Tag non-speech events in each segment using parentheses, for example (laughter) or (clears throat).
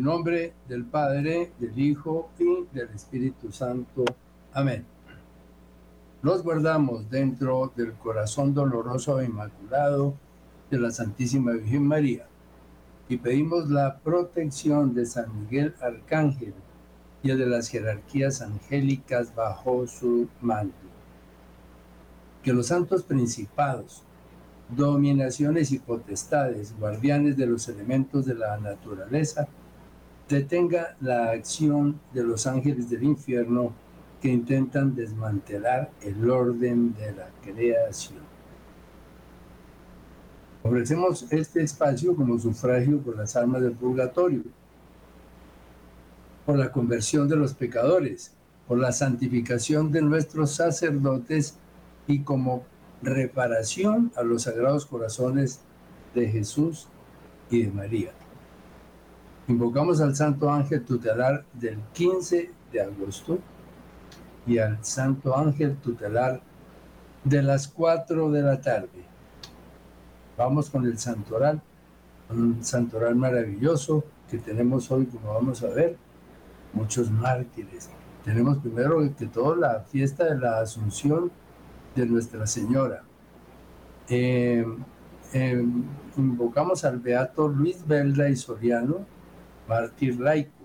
el nombre del Padre, del Hijo y del Espíritu Santo. Amén. Los guardamos dentro del corazón doloroso e inmaculado de la Santísima Virgen María y pedimos la protección de San Miguel Arcángel y de las jerarquías angélicas bajo su manto. Que los santos principados, dominaciones y potestades, guardianes de los elementos de la naturaleza, detenga la acción de los ángeles del infierno que intentan desmantelar el orden de la creación. Ofrecemos este espacio como sufragio por las almas del purgatorio, por la conversión de los pecadores, por la santificación de nuestros sacerdotes y como reparación a los sagrados corazones de Jesús y de María. Invocamos al Santo Ángel tutelar del 15 de agosto y al Santo Ángel tutelar de las 4 de la tarde. Vamos con el santoral, un santoral maravilloso que tenemos hoy, como vamos a ver, muchos mártires. Tenemos primero que todo la fiesta de la Asunción de Nuestra Señora. Eh, eh, invocamos al Beato Luis Velda y Soriano, mártir laico,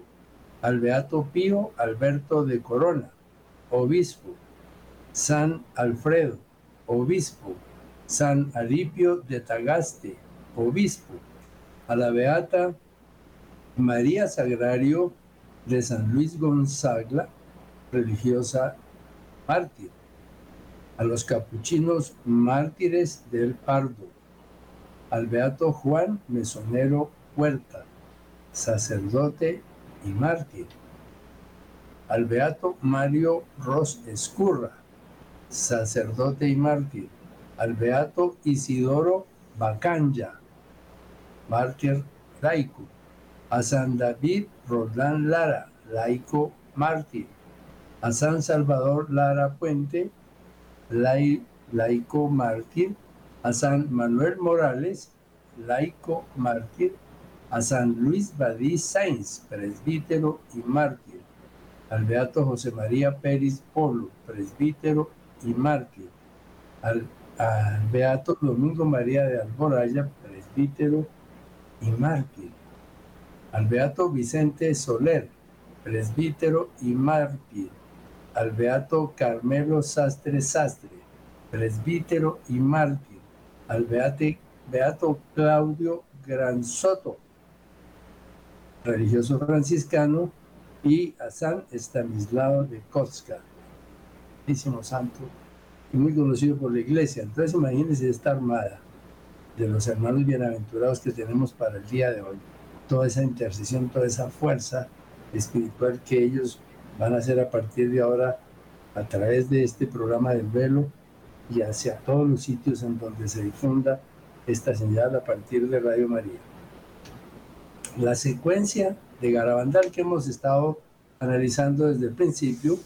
al Beato Pío Alberto de Corona, obispo, San Alfredo, obispo, San Alipio de Tagaste, obispo, a la Beata María Sagrario de San Luis Gonzaga, religiosa mártir, a los capuchinos mártires del Pardo, al Beato Juan Mesonero Huerta, sacerdote y mártir, al Beato Mario Ros Escurra, sacerdote y mártir, al Beato Isidoro Bacanya, mártir laico, a San David Roldán Lara, laico mártir, a San Salvador Lara Puente, laico mártir, a San Manuel Morales, laico mártir, a San Luis Badí Sainz, presbítero y mártir, al Beato José María Pérez Polo, presbítero y mártir, al, Beato Domingo María de Alboraya, presbítero y mártir, al Beato Vicente Soler, presbítero y mártir, al Beato Carmelo Sastre Sastre, presbítero y mártir, al Beato Claudio Gran Soto, religioso franciscano, y a San Estanislao de Kotska, santo y muy conocido por la iglesia. Entonces imagínense esta armada de los hermanos bienaventurados que tenemos para el día de hoy, toda esa intercesión, toda esa fuerza espiritual que ellos van a hacer a partir de ahora a través de este programa del velo y hacia todos los sitios en donde se difunda esta señal a partir de Radio María la secuencia de Garabandal que hemos estado analizando desde el principio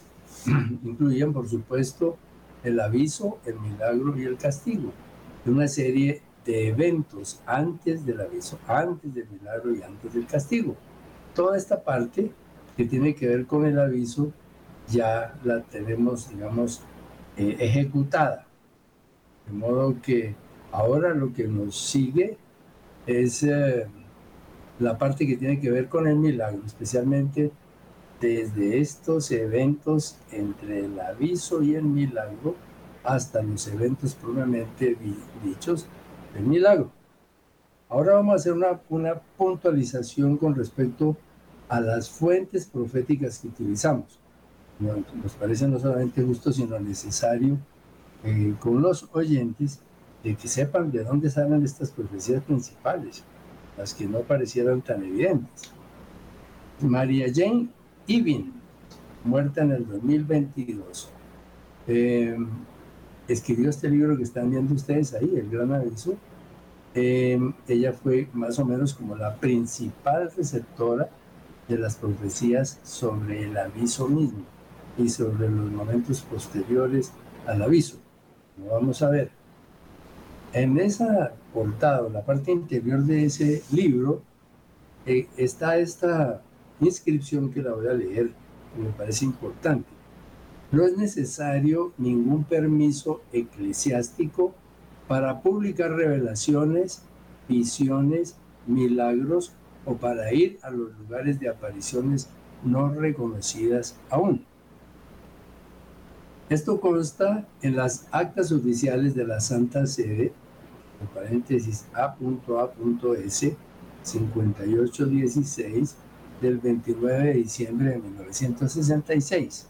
(clears throat) incluyen, por supuesto, el aviso, el milagro y el castigo. Una serie de eventos antes del aviso, antes del milagro y antes del castigo. Toda esta parte que tiene que ver con el aviso ya la tenemos, digamos, eh, ejecutada. De modo que ahora lo que nos sigue es... Eh, la parte que tiene que ver con el milagro, especialmente desde estos eventos entre el aviso y el milagro hasta los eventos propiamente dichos del milagro. Ahora vamos a hacer una, una puntualización con respecto a las fuentes proféticas que utilizamos. Nos parece no solamente justo, sino necesario eh, con los oyentes de que sepan de dónde salen estas profecías principales las que no parecieran tan evidentes. María Jane Ibin, muerta en el 2022, eh, escribió este libro que están viendo ustedes ahí, El Gran Aviso. Eh, ella fue más o menos como la principal receptora de las profecías sobre el aviso mismo y sobre los momentos posteriores al aviso. Lo vamos a ver. En esa portada, la parte interior de ese libro, eh, está esta inscripción que la voy a leer, que me parece importante. No es necesario ningún permiso eclesiástico para publicar revelaciones, visiones, milagros o para ir a los lugares de apariciones no reconocidas aún. Esto consta en las actas oficiales de la Santa Sede, en paréntesis A.A.S. 5816 del 29 de diciembre de 1966.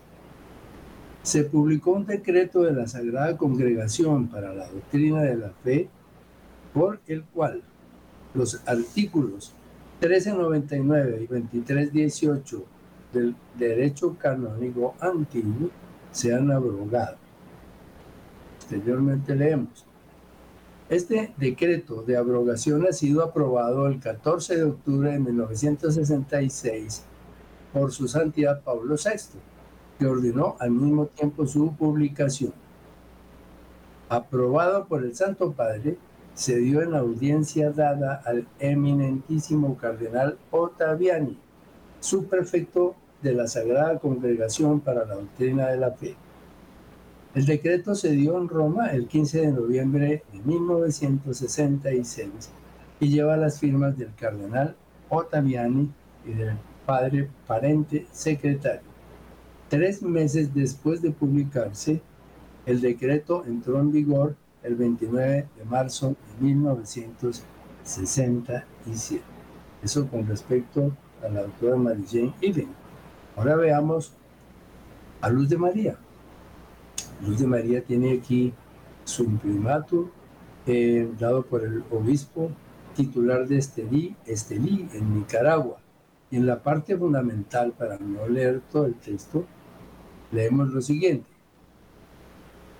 Se publicó un decreto de la Sagrada Congregación para la Doctrina de la Fe por el cual los artículos 1399 y 2318 del derecho canónico antiguo se han abrogado. Posteriormente leemos. Este decreto de abrogación ha sido aprobado el 14 de octubre de 1966 por su santidad Pablo VI, que ordenó al mismo tiempo su publicación. Aprobado por el Santo Padre, se dio en audiencia dada al eminentísimo cardenal Ottaviani, subprefecto de la Sagrada Congregación para la Doctrina de la Fe. El decreto se dio en Roma el 15 de noviembre de 1966 y lleva las firmas del cardenal Ottaviani y del padre parente secretario. Tres meses después de publicarse, el decreto entró en vigor el 29 de marzo de 1967. Eso con respecto a la doctora Mary Jane Ahora veamos a Luz de María. Luz de María tiene aquí su imprimatur eh, dado por el obispo titular de Estelí, Estelí, en Nicaragua. Y en la parte fundamental, para no leer todo el texto, leemos lo siguiente.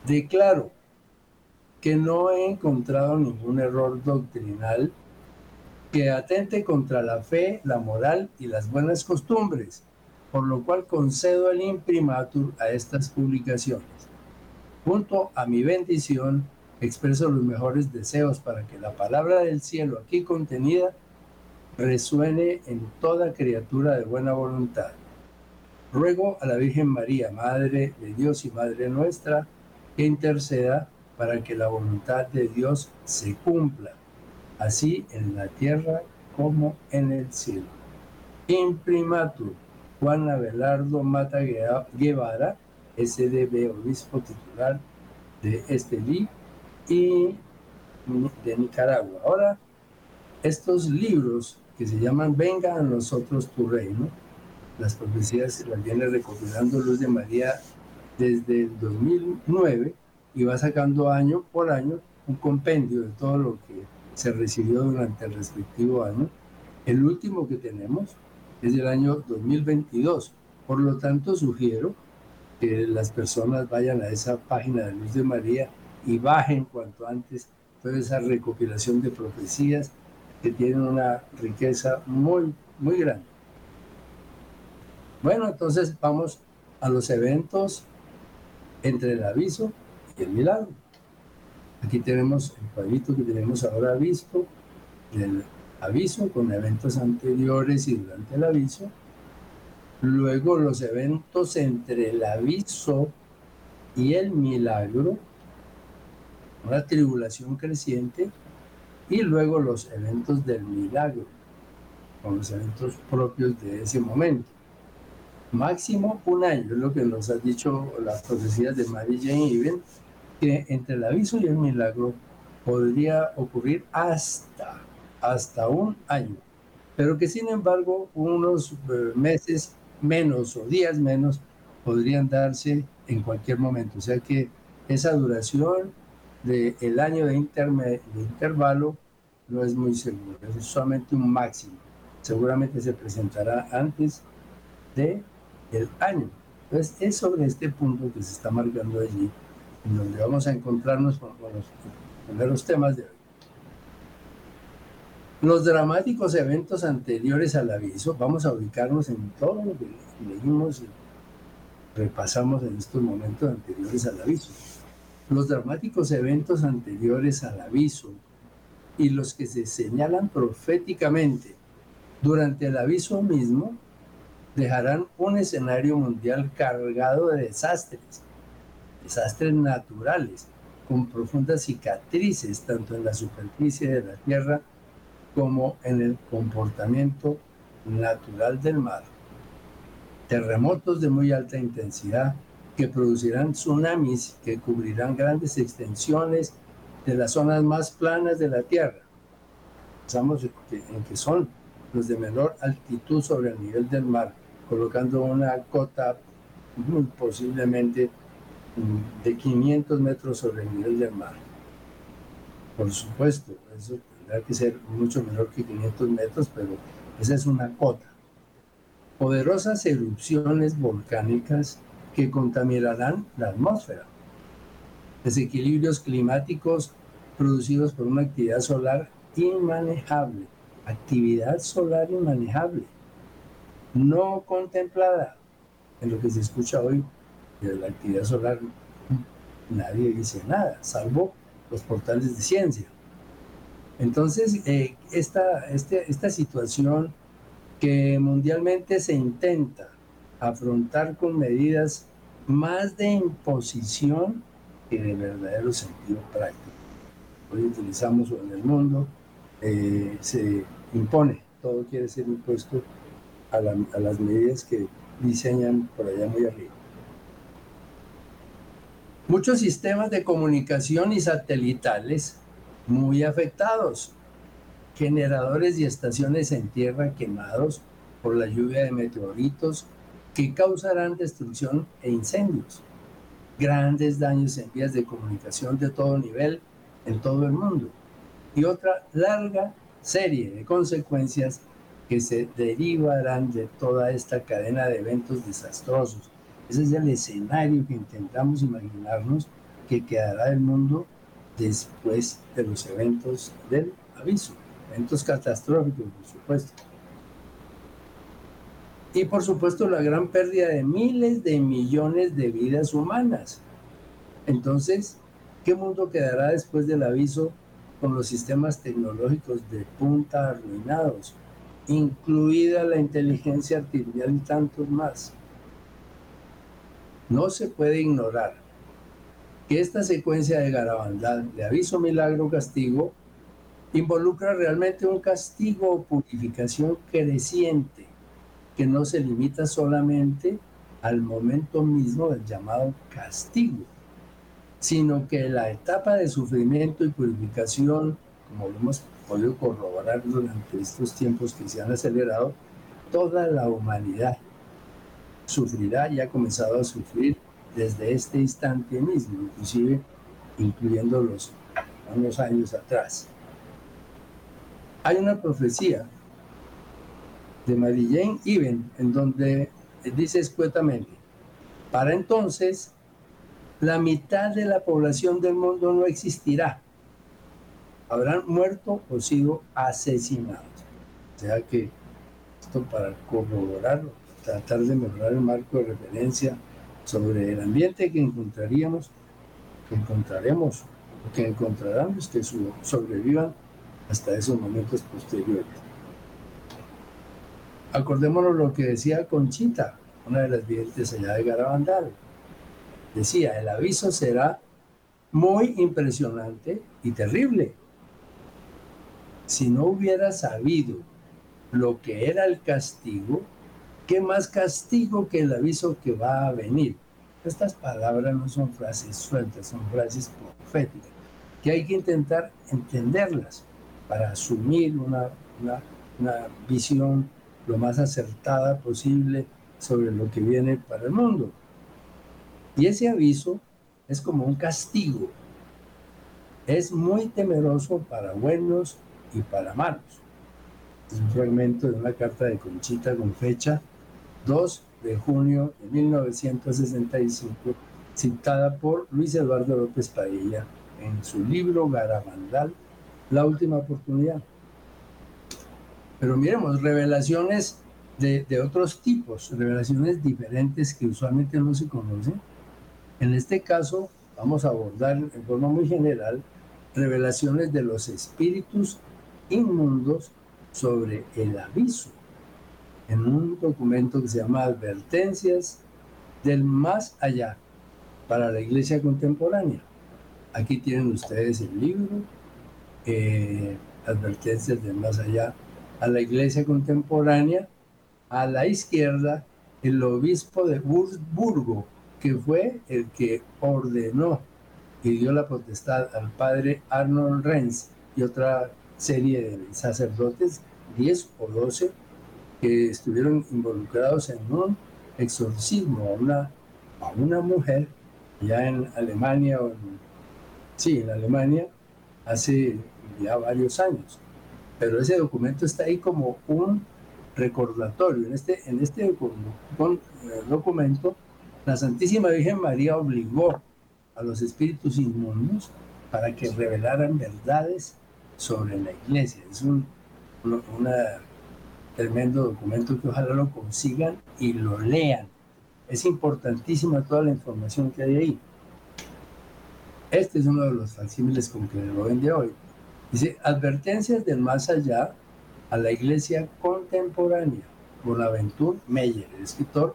Declaro que no he encontrado ningún error doctrinal que atente contra la fe, la moral y las buenas costumbres, por lo cual concedo el imprimatur a estas publicaciones Junto a mi bendición, expreso los mejores deseos para que la palabra del cielo aquí contenida resuene en toda criatura de buena voluntad. Ruego a la Virgen María, Madre de Dios y Madre nuestra, que interceda para que la voluntad de Dios se cumpla, así en la tierra como en el cielo. Imprimatur Juan Abelardo Mata Guevara, SDB, obispo titular de Estelí y de Nicaragua. Ahora, estos libros que se llaman Venga a nosotros tu reino, las profecías las viene recopilando Luz de María desde el 2009 y va sacando año por año un compendio de todo lo que se recibió durante el respectivo año. El último que tenemos es del año 2022. Por lo tanto, sugiero que las personas vayan a esa página de Luz de María y bajen cuanto antes toda esa recopilación de profecías que tienen una riqueza muy, muy grande. Bueno, entonces vamos a los eventos entre el aviso y el milagro. Aquí tenemos el cuadrito que tenemos ahora visto del aviso con eventos anteriores y durante el aviso luego los eventos entre el aviso y el milagro, una tribulación creciente, y luego los eventos del milagro, con los eventos propios de ese momento. Máximo un año, es lo que nos ha dicho las profecías de Mary Jane Even, que entre el aviso y el milagro podría ocurrir hasta, hasta un año, pero que sin embargo unos eh, meses menos o días menos podrían darse en cualquier momento. O sea que esa duración del el año de, intervalo no es muy seguro, es solamente un máximo. Seguramente se presentará antes de el año. Entonces es sobre este punto que se está marcando allí, donde vamos a encontrarnos con, los primeros temas de hoy. Los dramáticos eventos anteriores al aviso, vamos a ubicarnos en todo lo que leímos y repasamos en estos momentos anteriores al aviso. Los dramáticos eventos anteriores al aviso y los que se señalan proféticamente Durante el aviso mismo, dejarán un escenario mundial cargado de desastres, desastres naturales, con profundas cicatrices tanto en la superficie de la Tierra como en el comportamiento natural del mar. Terremotos de muy alta intensidad que producirán tsunamis que cubrirán grandes extensiones de las zonas más planas de la Tierra. Pensamos en que son los de menor altitud sobre el nivel del mar, colocando una cota muy posiblemente mm, de 500 metros sobre el nivel del mar. Por supuesto, eso tendrá que ser mucho menor que 500 metros, pero esa es una cota. Poderosas erupciones volcánicas que contaminarán la atmósfera. Desequilibrios climáticos producidos por una actividad solar inmanejable. Actividad solar inmanejable. No contemplada. En lo que se escucha hoy de la actividad solar, nadie dice nada, salvo los portales de ciencia. Entonces, eh, esta, este, esta situación que mundialmente se intenta afrontar con medidas más de imposición que de verdadero sentido práctico. Hoy utilizamos en el mundo, eh, se impone, todo quiere ser impuesto a, a las medidas que diseñan por allá muy arriba. Muchos sistemas de comunicación y satelitales muy afectados, generadores y estaciones en tierra quemados por la lluvia de meteoritos que causarán destrucción e incendios, grandes daños en vías de comunicación de todo nivel en todo el mundo. Y otra larga serie de consecuencias que se derivarán de toda esta cadena de eventos desastrosos. Ese es el escenario que intentamos imaginarnos que quedará el mundo después de los eventos del aviso, eventos catastróficos, por supuesto y por supuesto la gran pérdida de miles de millones de vidas humanas. Entonces, ¿qué mundo quedará después del aviso con los sistemas tecnológicos de punta arruinados, incluida la inteligencia artificial y tantos más? No se puede ignorar que esta secuencia de garabandal de aviso, milagro, castigo, involucra realmente un castigo o purificación creciente que no se limita solamente al momento mismo del llamado castigo, sino que la etapa de sufrimiento y purificación, como lo hemos podido corroborar durante estos tiempos que se han acelerado, toda la humanidad sufrirá y ha comenzado a sufrir desde este instante mismo, inclusive incluyendo los años atrás. Hay una profecía de Mary Jane en donde dice escuetamente, para entonces la mitad de la población del mundo no existirá. Habrán muerto o sido asesinados. O sea que esto para corroborarlo, tratar de mejorar el marco de referencia sobre el ambiente que encontraríamos, que encontraremos, que encontrarán los que sobrevivan hasta esos momentos posteriores. Acordémonos lo que decía Conchita, una de las videntes allá de Garabandal. Decía, el aviso será muy impresionante y terrible. Si no hubiera sabido lo que era el castigo, ¿qué más castigo que el aviso que va a venir? Estas palabras no son frases sueltas, son frases proféticas, que hay que intentar entenderlas para asumir una, una, una visión lo más acertada posible sobre lo que viene para el mundo. Y ese aviso es como un castigo. Es muy temeroso para buenos y para malos. Es un fragmento de una carta de Conchita con fecha 2 de junio de 1965, citada por Luis Eduardo López Padilla en su libro Garabandal, La Última Oportunidad. Pero miremos, revelaciones de, otros tipos, revelaciones diferentes que usualmente no se conocen. En este caso, vamos a abordar en forma muy general revelaciones de los espíritus inmundos sobre el aviso en un documento que se llama Advertencias del Más Allá para la Iglesia Contemporánea. Aquí tienen ustedes el libro, eh, Advertencias del Más Allá a la Iglesia Contemporánea. A la izquierda, el obispo de Wurzburgo, que fue el que ordenó y dio la potestad al padre Arnold Renz y otra serie de sacerdotes, 10 o 12, que estuvieron involucrados en un exorcismo a una, a una mujer ya en Alemania, o en, sí, en Alemania, hace ya varios años. Pero ese documento está ahí como un recordatorio. En este, en este eh, documento, la Santísima Virgen María obligó a los espíritus inmundos para que revelaran verdades sobre la iglesia. Es un tremendo documento que ojalá lo consigan y lo lean. Es importantísima toda la información que hay ahí. Este es uno de los facsímiles con que lo vende hoy. Dice, advertencias del más allá a la iglesia contemporánea. Bonaventure Meyer, el escritor,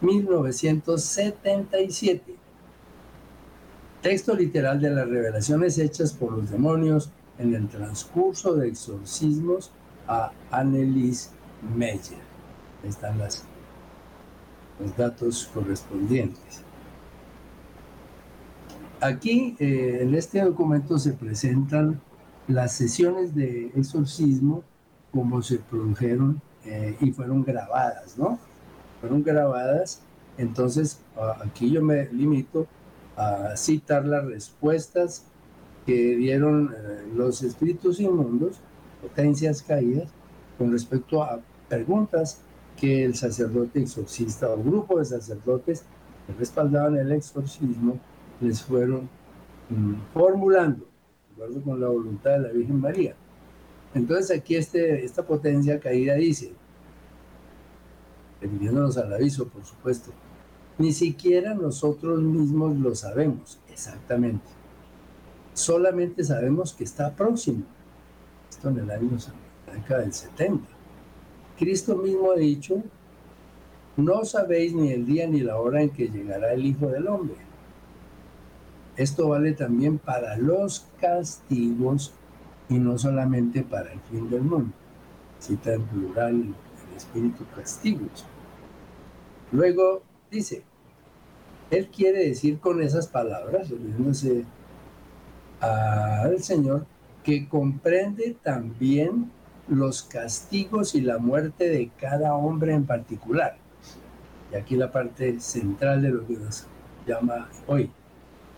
1977. Texto literal de las revelaciones hechas por los demonios en el transcurso de exorcismos a Annelies Meyer. Están las, los datos correspondientes. Aquí, eh, en este documento, se presentan las sesiones de exorcismo como se produjeron eh, y fueron grabadas, ¿no? Fueron grabadas, entonces aquí yo me limito a citar las respuestas que dieron eh, los espíritus inmundos, potencias caídas, con respecto a preguntas que el sacerdote exorcista o grupo de sacerdotes que respaldaban el exorcismo les fueron mm, formulando, de acuerdo con la voluntad de la Virgen María. Entonces aquí este, esta potencia caída dice, refiriéndonos al aviso, por supuesto, ni siquiera nosotros mismos lo sabemos exactamente. Solamente sabemos que está próximo. Esto en el año, en la década del 70. Cristo mismo ha dicho, no sabéis ni el día ni la hora en que llegará el Hijo del Hombre. Esto vale también para los castigos y no solamente para el fin del mundo. Cita en plural el espíritu castigos. Luego dice, él quiere decir con esas palabras, refiriéndose al Señor, que comprende también los castigos y la muerte de cada hombre en particular. Y aquí la parte central de lo que nos llama hoy.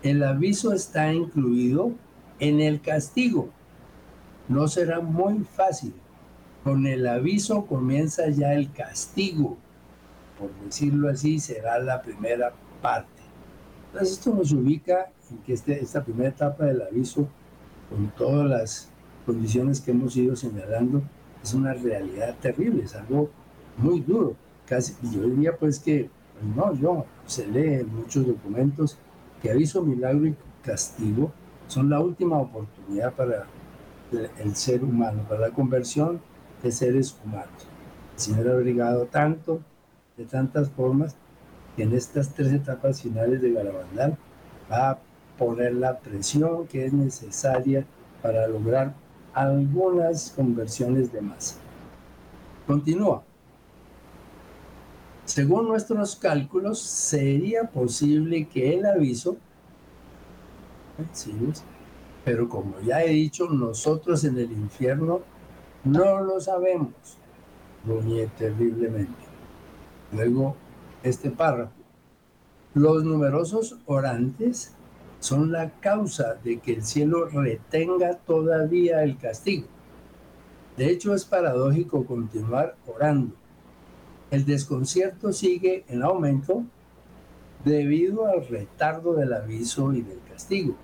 El aviso está incluido en el castigo. No será muy fácil. Con el aviso comienza ya el castigo. Por decirlo así, será la primera parte. Entonces esto nos ubica en que este, esta primera etapa del aviso, con todas las condiciones que hemos ido señalando, es una realidad terrible, es algo muy duro. Casi, yo diría pues que, no, yo, se lee en muchos documentos que aviso, milagro y castigo son la última oportunidad para el, ser humano, para la conversión de seres humanos. El Señor ha obligado tanto, de tantas formas, que en estas tres etapas finales de Garabandal va a poner la presión que es necesaria para lograr algunas conversiones de masa. Continúa. Según nuestros cálculos, sería posible que el aviso, pero como ya he dicho, nosotros en el infierno no lo sabemos, gruñe terriblemente. Luego, este párrafo. Los numerosos orantes son la causa de que el cielo retenga todavía el castigo. De hecho, es paradójico continuar orando el desconcierto sigue en aumento debido al retardo del aviso y del castigo.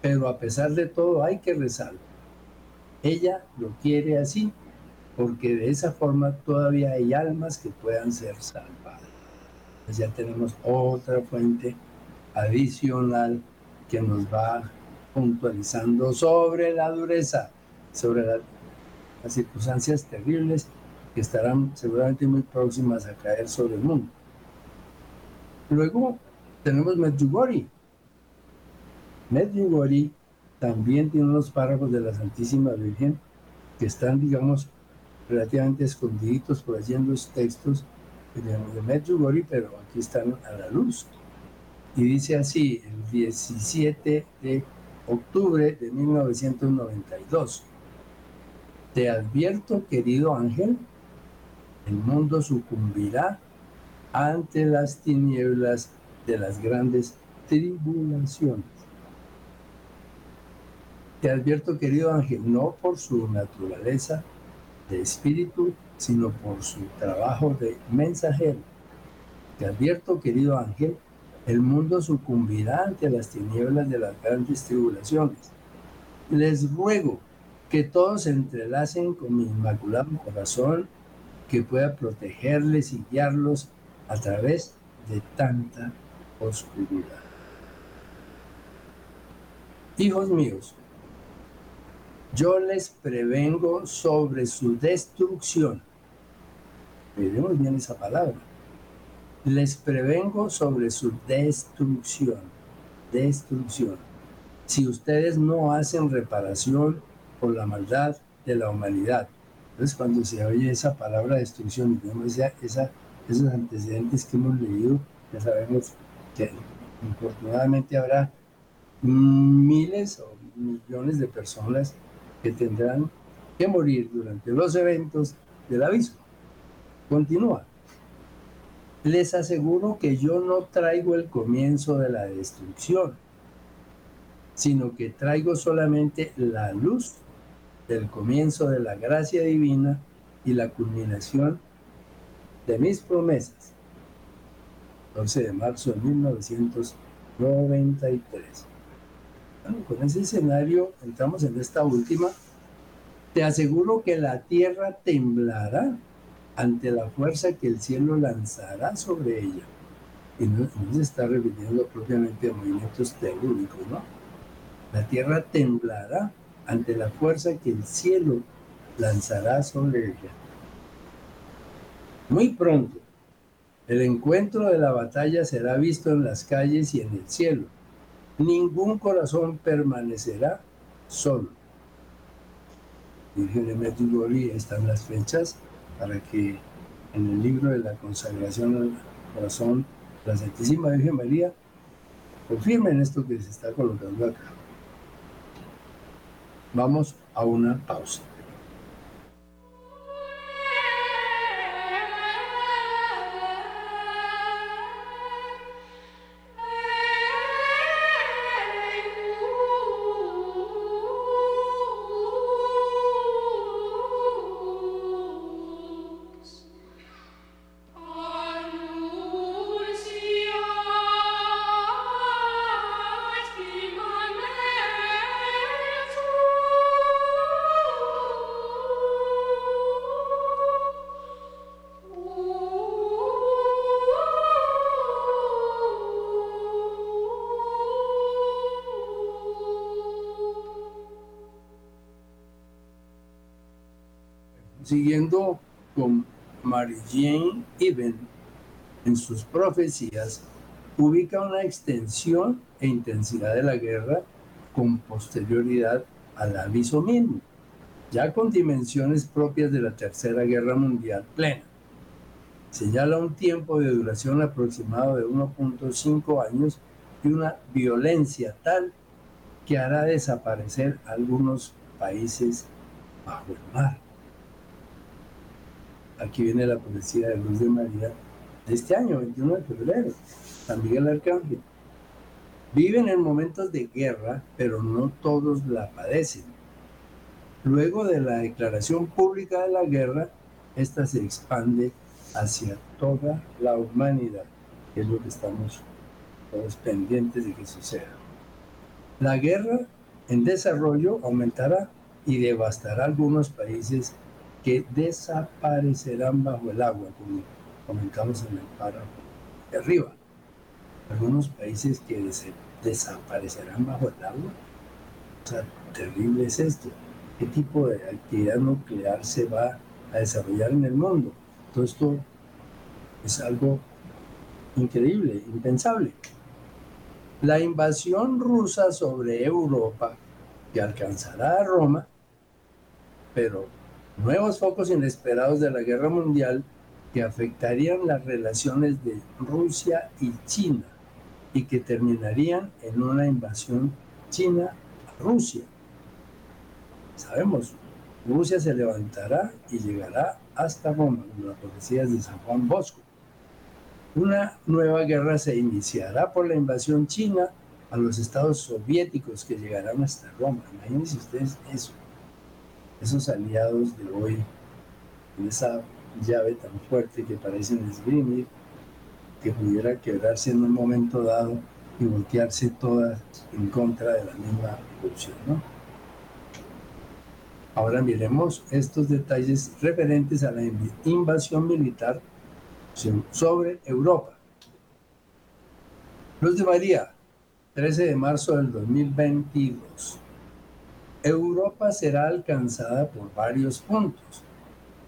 Pero a pesar de todo hay que rezar. Ella lo quiere así, porque de esa forma todavía hay almas que puedan ser salvadas. Pues ya tenemos otra fuente adicional que nos va puntualizando sobre la dureza, sobre las circunstancias terribles que estarán seguramente muy próximas a caer sobre el mundo. Luego tenemos Medjugorje. Medjugorje también tiene unos párrafos de la Santísima Virgen que están, digamos, relativamente escondiditos por allí en los textos de Medjugorje, pero aquí están a la luz. Y dice así, el 17 de octubre de 1992. Te advierto, querido ángel, el mundo sucumbirá ante las tinieblas de las grandes tribulaciones. Te advierto, querido ángel, no por su naturaleza de espíritu, sino por su trabajo de mensajero. Te advierto, querido ángel, el mundo sucumbirá ante las tinieblas de las grandes tribulaciones. Les ruego que todos se entrelacen con mi inmaculado corazón, que pueda protegerles y guiarlos a través de tanta oscuridad. Hijos míos, yo les prevengo sobre su destrucción. Miremos bien esa palabra les prevengo sobre su destrucción. Destrucción. Si ustedes no hacen reparación por la maldad de la humanidad. Entonces, cuando se oye esa palabra destrucción, digamos, esa, esos antecedentes que hemos leído, ya sabemos que infortunadamente habrá miles o millones de personas que tendrán que morir durante los eventos del aviso. Continúa. Les aseguro que yo no traigo el comienzo de la destrucción, sino que traigo solamente la luz del comienzo de la gracia divina y la culminación de mis promesas. 12 de marzo de 1993. Bueno, con ese escenario entramos en esta última. Te aseguro que la tierra temblará ante la fuerza que el cielo lanzará sobre ella. Y no, se está refiriendo propiamente a movimientos telúricos, ¿no? La tierra temblará ante la fuerza que el cielo lanzará sobre ella. Muy pronto, el encuentro de la batalla será visto en las calles y en el cielo. Ningún corazón permanecerá solo. Virgen Medjugorje están las fechas para que en el libro de la consagración al corazón la Santísima Virgen María confirmen esto que se está colocando acá. Vamos a una pausa. Mary Jane en sus profecías, ubica una extensión e intensidad de la guerra con posterioridad al aviso mismo, ya con dimensiones propias de la Tercera Guerra Mundial plena. Señala un tiempo de duración aproximado de 1.5 años y una violencia tal que hará desaparecer algunos países bajo el mar. Aquí viene la poesía de Luz de María de este año, 21 de febrero, San Miguel Arcángel. Viven en momentos de guerra, pero no todos la padecen. Luego de la declaración pública de la guerra, esta se expande hacia toda la humanidad, que es lo que estamos todos pendientes de que suceda. La guerra en desarrollo aumentará y devastará algunos países que desaparecerán bajo el agua, como comentamos en el párrafo de arriba. Algunos países que desaparecerán bajo el agua. O sea, terrible es esto. qué tipo de actividad nuclear se va a desarrollar en el mundo. Todo esto es algo increíble, impensable. La invasión rusa sobre Europa, que alcanzará a Roma, pero nuevos focos inesperados de la guerra mundial que afectarían las relaciones de Rusia y China y que terminarían en una invasión china a Rusia. Sabemos, Rusia se levantará y llegará hasta Roma, como las profecías de San Juan Bosco. Una nueva guerra se iniciará por la invasión china a los estados soviéticos que llegarán hasta Roma. Imagínense ustedes eso, esos aliados de hoy, en esa llave tan fuerte que parecen esgrimir, que pudiera quebrarse en un momento dado y voltearse todas en contra de la misma. ¿no? Ahora miremos estos detalles referentes a la invasión militar sobre Europa. Luz de María, 13 de marzo del 2022. Europa será alcanzada por varios puntos.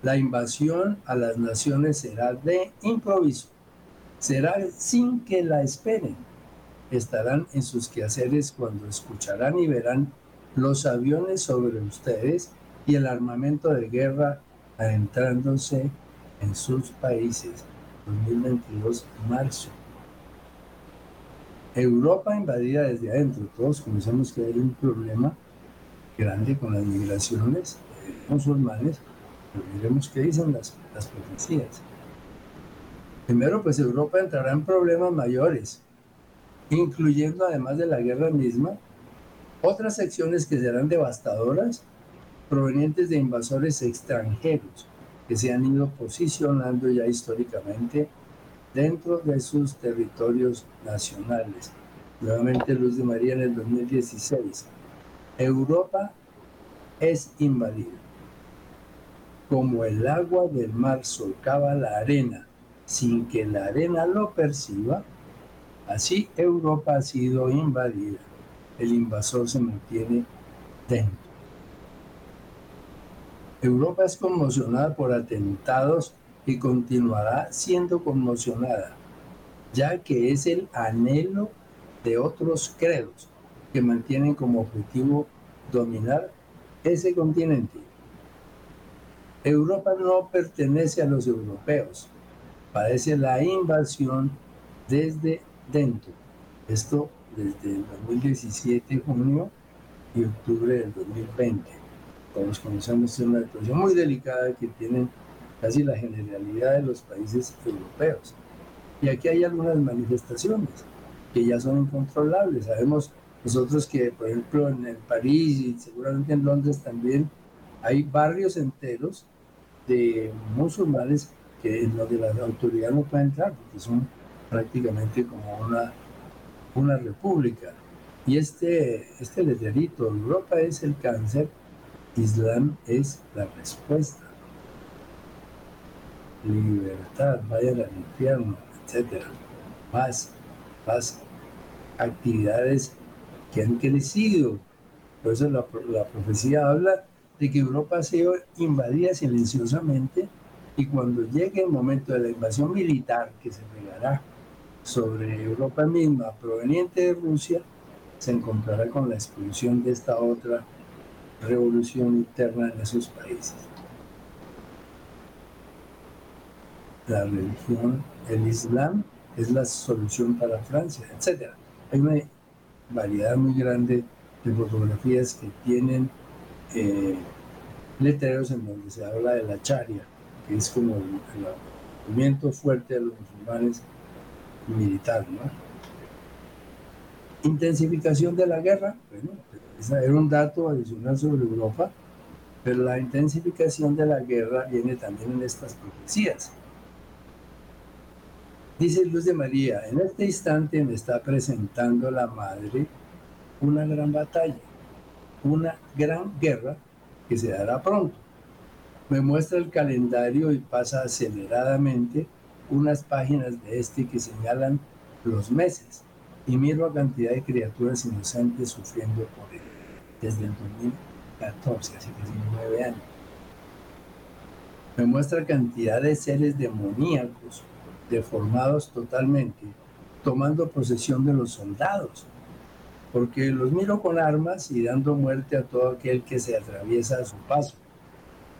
La invasión a las naciones será de improviso. Será sin que la esperen. Estarán en sus quehaceres cuando escucharán y verán los aviones sobre ustedes y el armamento de guerra adentrándose en sus países. 2022, marzo. Europa invadida desde adentro. Todos conocemos que hay un problema grande con las migraciones musulmanes, pero miremos qué dicen las, las profecías. Primero, pues Europa entrará en problemas mayores, incluyendo además de la guerra misma, otras secciones que serán devastadoras provenientes de invasores extranjeros que se han ido posicionando ya históricamente dentro de sus territorios nacionales. Nuevamente Luz de María en el 2016. Europa es invadida. Como el agua del mar solcaba la arena sin que la arena lo perciba, así Europa ha sido invadida. El invasor se mantiene dentro. Europa es conmocionada por atentados y continuará siendo conmocionada, ya que es el anhelo de otros credos que mantienen como objetivo dominar ese continente. Europa no pertenece a los europeos, padece la invasión desde dentro. Esto desde el 2017, junio y octubre del 2020. Todos conocemos una situación muy delicada que tienen casi la generalidad de los países europeos. Y aquí hay algunas manifestaciones que ya son incontrolables. Sabemos nosotros que, por ejemplo, en el París y seguramente en Londres también hay barrios enteros de musulmanes que en donde la autoridad no puede entrar porque son prácticamente como una, una república. Y este, este letrerito, Europa es el cáncer, Islam es la respuesta libertad, vayan al infierno, etcétera. Más, más actividades que han crecido. Por eso la, profecía habla de que Europa sido invadida silenciosamente y cuando llegue el momento de la invasión militar que se pegará sobre Europa misma proveniente de Rusia, se encontrará con la explosión de esta otra revolución interna en esos países. la religión, el Islam es la solución para Francia, etc. Hay una variedad muy grande de fotografías que tienen eh, letreros en donde se habla de la charia, que es como el, movimiento fuerte de los musulmanes militar. ¿no? Intensificación de la guerra, bueno, era un dato adicional sobre Europa, pero la intensificación de la guerra viene también en estas profecías. Dice Luz de María, en este instante me está presentando la Madre una gran batalla, una gran guerra que se dará pronto. Me muestra el calendario y pasa aceleradamente unas páginas de este que señalan los meses y miro a cantidad de criaturas inocentes sufriendo por él. Desde el 14, así que 19 años. Me muestra cantidad de seres demoníacos, deformados totalmente, tomando posesión de los soldados, porque los miro con armas y dando muerte a todo aquel que se atraviesa a su paso,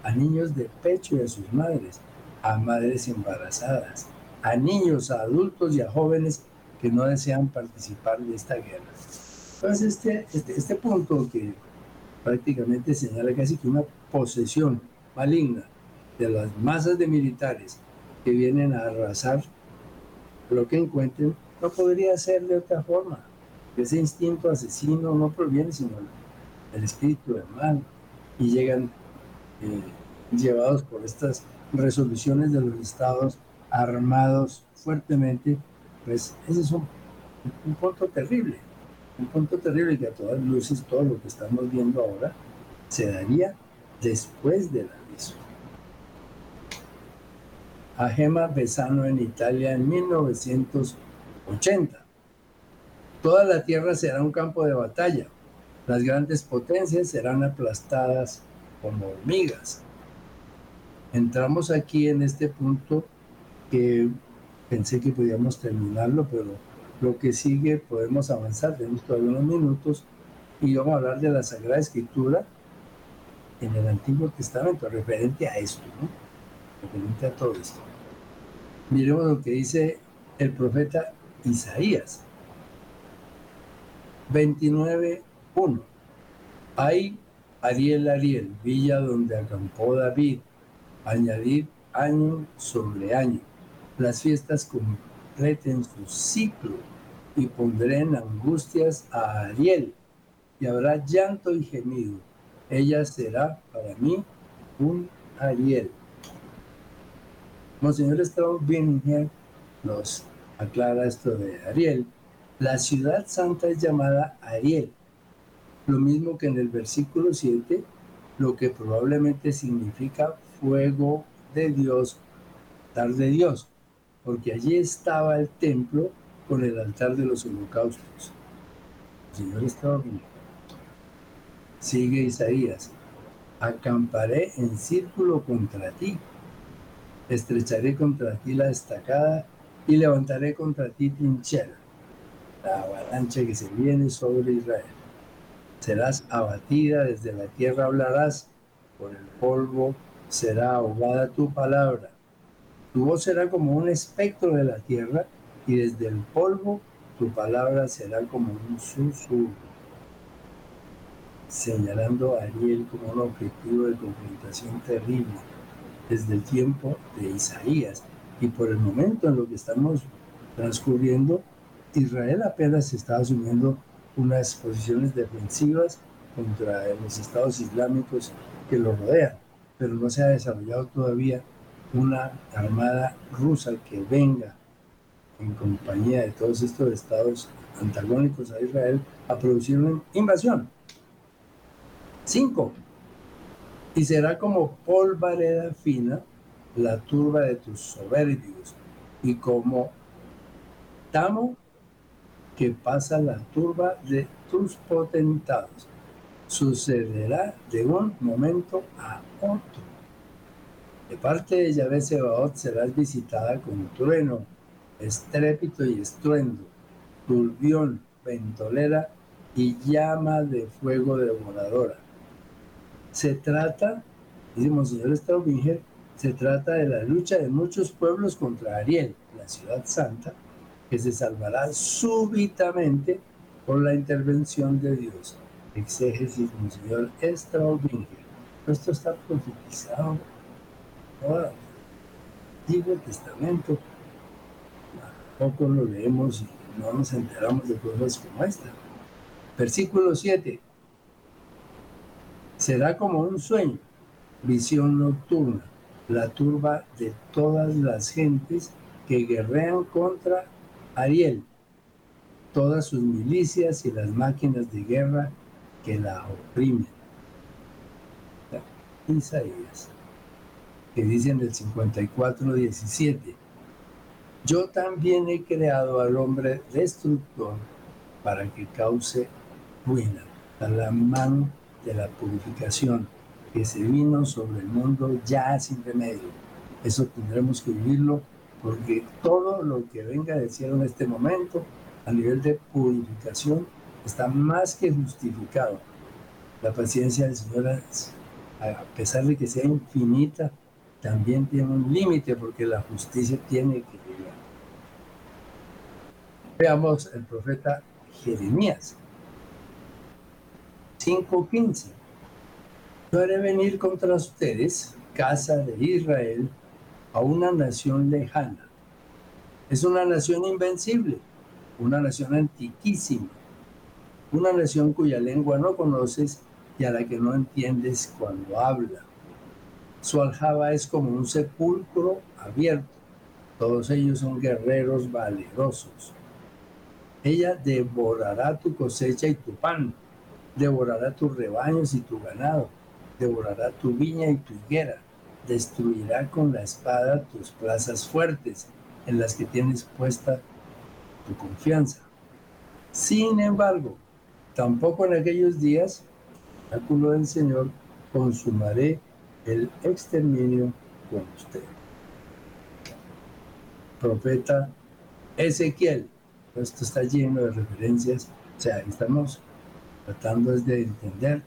a niños de pecho y a sus madres, a madres embarazadas, a niños, a adultos y a jóvenes que no desean participar de esta guerra. Entonces, este, este, este punto que prácticamente señala casi que una posesión maligna de las masas de militares que vienen a arrasar lo que encuentren, no podría ser de otra forma. Ese instinto asesino no proviene sino del espíritu del mal y llegan eh, llevados por estas resoluciones de los estados armados fuertemente, pues ese es un, punto terrible, un punto terrible que a todas luces todo lo que estamos viendo ahora se daría después del aviso. A Gema Besano en Italia en 1980. Toda la tierra será un campo de batalla. Las grandes potencias serán aplastadas como hormigas entramos aquí en este punto que pensé que podíamos terminarlo, pero lo que sigue podemos avanzar, tenemos todavía unos minutos y vamos a hablar de la Sagrada Escritura en el Antiguo Testamento, referente a esto, ¿no? Referente a todo esto. Miremos lo que dice el profeta Isaías 29.1. Hay Ariel, Ariel, villa donde acampó David, añadir año sobre año. Las fiestas completen su ciclo y pondré en angustias a Ariel y habrá llanto y gemido. Ella será para mí un Ariel. Monseñor Strauss-Binninger nos aclara esto de Ariel. La ciudad santa es llamada Ariel, lo mismo que en el versículo 7, lo que probablemente significa fuego de Dios, altar de Dios, porque allí estaba el templo con el altar de los holocaustos. El Señor estaba. Sigue Isaías, acamparé en círculo contra ti, estrecharé contra ti la destacada y levantaré contra ti trinchera, la avalancha que se viene sobre Israel. Serás abatida, desde la tierra hablarás, por el polvo será ahogada tu palabra. Tu voz será como un espectro de la tierra y desde el polvo tu palabra será como un susurro. Señalando a Ariel como un objetivo de confrontación terrible desde el tiempo de Isaías. Y por el momento en lo que estamos transcurriendo, Israel apenas está asumiendo unas posiciones defensivas contra los estados islámicos que lo rodean pero no se ha desarrollado todavía una armada rusa que venga en compañía de todos estos estados antagónicos a Israel a producir una invasión. Cinco. Y será como polvareda fina la turba de tus soberbios y como tamo que pasa la turba de tus potentados sucederá de un momento a otro. De parte de Yahvé Sebaot serás visitada con trueno, estrépito y estruendo, turbión, ventolera y llama de fuego devoradora. Se trata, dice Monseñor Straubinger, se trata de la lucha de muchos pueblos contra Ariel, la ciudad santa, que se salvará súbitamente por la intervención de Dios exégesis Monseñor extraordinario. Esto está profetizado el Antiguo Testamento. Poco lo leemos y no nos enteramos de cosas como esta. Versículo 7. Será como un sueño, visión nocturna, la turba de todas las gentes que guerrean contra Ariel, todas sus milicias y las máquinas de guerra que la oprimen. Isaías, que dice en el 54, 17, yo también he creado al hombre destructor para que cause ruina. La mano de la purificación que se vino sobre el mundo ya sin remedio. Eso tendremos que vivirlo porque todo lo que venga del cielo en este momento a nivel de purificación está más que justificado. La paciencia del Señor, a pesar de que sea infinita, también tiene un límite porque la justicia tiene que llegar. Veamos el profeta Jeremías 5:15. Yo haré venir contra ustedes, casa de Israel, a una nación lejana. Es una nación invencible, una nación antiquísima, una nación cuya lengua no conoces y a la que no entiendes cuando habla. Su aljaba es como un sepulcro abierto. Todos ellos son guerreros valerosos. Ella devorará tu cosecha y tu pan, devorará tus rebaños y tu ganado, devorará tu viña y tu higuera, destruirá con la espada tus plazas fuertes en las que tienes puesta tu confianza. Sin embargo, tampoco en aquellos días, culo del Señor, consumaré el exterminio con usted. Profeta Ezequiel, esto está lleno de referencias, o sea, estamos tratando de entender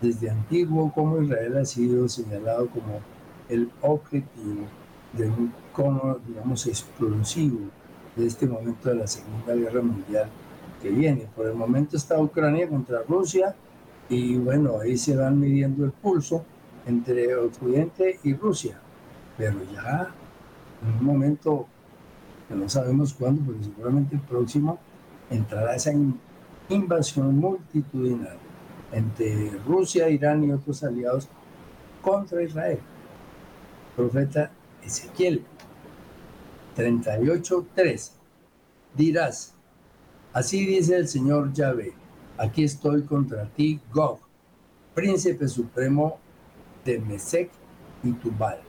desde antiguo cómo Israel ha sido señalado como el objetivo de un cono, digamos, explosivo de este momento de la Segunda Guerra Mundial que viene. Por el momento está Ucrania contra Rusia y bueno, ahí se van midiendo el pulso entre Occidente y Rusia. Pero ya en un momento que no sabemos cuándo, pero seguramente el próximo, entrará esa invasión multitudinaria entre Rusia, Irán y otros aliados contra Israel. Profeta Ezequiel 38.3 dirás, así dice el Señor Yahvé, aquí estoy contra ti, Gog, príncipe supremo de Mesec y Tubal.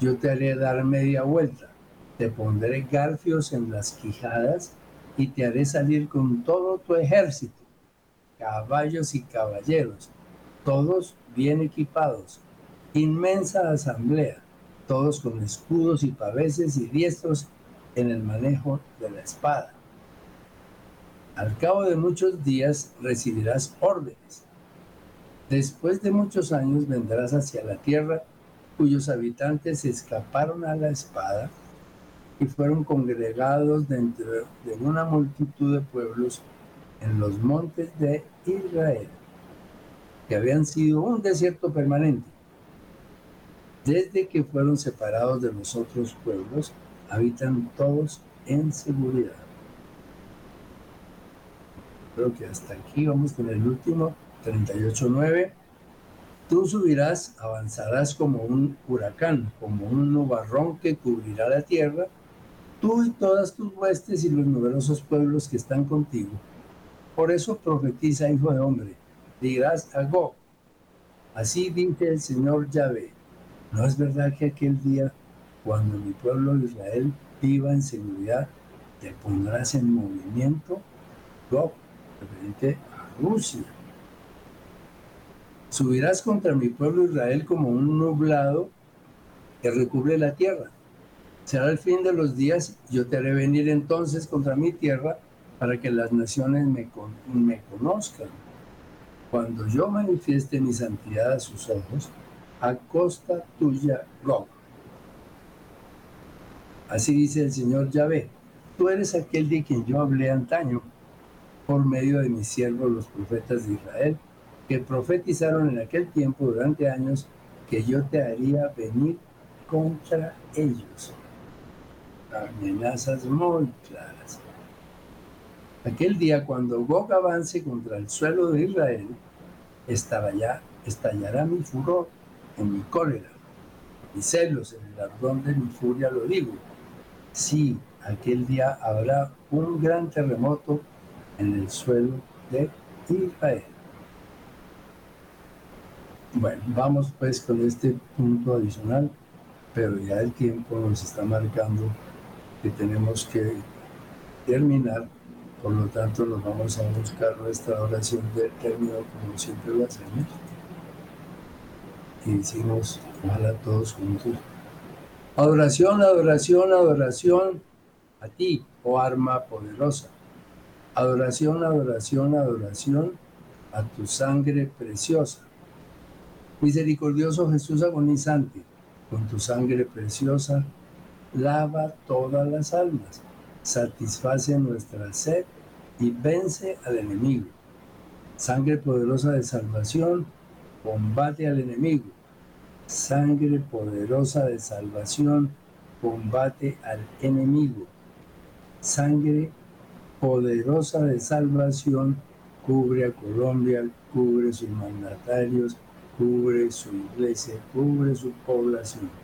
Yo te haré dar media vuelta, te pondré garfios en las quijadas y te haré salir con todo tu ejército, caballos y caballeros, todos bien equipados, inmensa asamblea, todos con escudos y paveses y diestros en el manejo de la espada. Al cabo de muchos días recibirás órdenes Después de muchos años vendrás hacia la tierra cuyos habitantes escaparon a la espada fueron congregados dentro de una multitud de pueblos en los montes de Israel, que habían sido un desierto permanente. Desde que fueron separados de los otros pueblos, habitan todos en seguridad. Creo que hasta aquí vamos con el último 38.9, tú subirás, avanzarás como un huracán, como un nubarrón que cubrirá la tierra, tú y todas tus huestes y los numerosos pueblos que están contigo. Por eso profetiza, hijo de hombre, dirás a Go, así dice el Señor Yahvé, ¿no es verdad que aquel día, cuando mi pueblo Israel viva en seguridad, te pondrás en movimiento? Go, referente a Rusia Subirás contra mi pueblo Israel como un nublado que recubre la tierra. Será el fin de los días, yo te haré venir entonces contra mi tierra para que las naciones me, conozcan. Cuando yo manifieste mi santidad a sus ojos, a costa tuya, Gog. Así dice el Señor Yahvé, tú eres aquel de quien yo hablé antaño por medio de mis siervos los profetas de Israel que profetizaron en aquel tiempo durante años que yo te haría venir contra ellos. Amenazas muy claras. Aquel día cuando Gog avance contra el suelo de Israel, estallará, estallará mi furor en mi cólera, mis celos en el ardón de mi furia lo digo. Sí, aquel día habrá un gran terremoto en el suelo de Israel. Bueno, vamos pues con este punto adicional, pero ya el tiempo nos está marcando que tenemos que terminar, por lo tanto nos vamos a buscar nuestra oración de término como siempre lo hacemos. y decimos, ojalá todos juntos. Adoración, adoración, adoración a ti, oh arma poderosa. Adoración, adoración, adoración a tu sangre preciosa. Misericordioso Jesús agonizante, con tu sangre preciosa, lava todas las almas, satisface nuestra sed y vence al enemigo. Sangre poderosa de salvación, combate al enemigo. Sangre poderosa de salvación, combate al enemigo. Sangre poderosa de salvación, cubre a Colombia, cubre sus mandatarios, cubre su iglesia, cubre su población.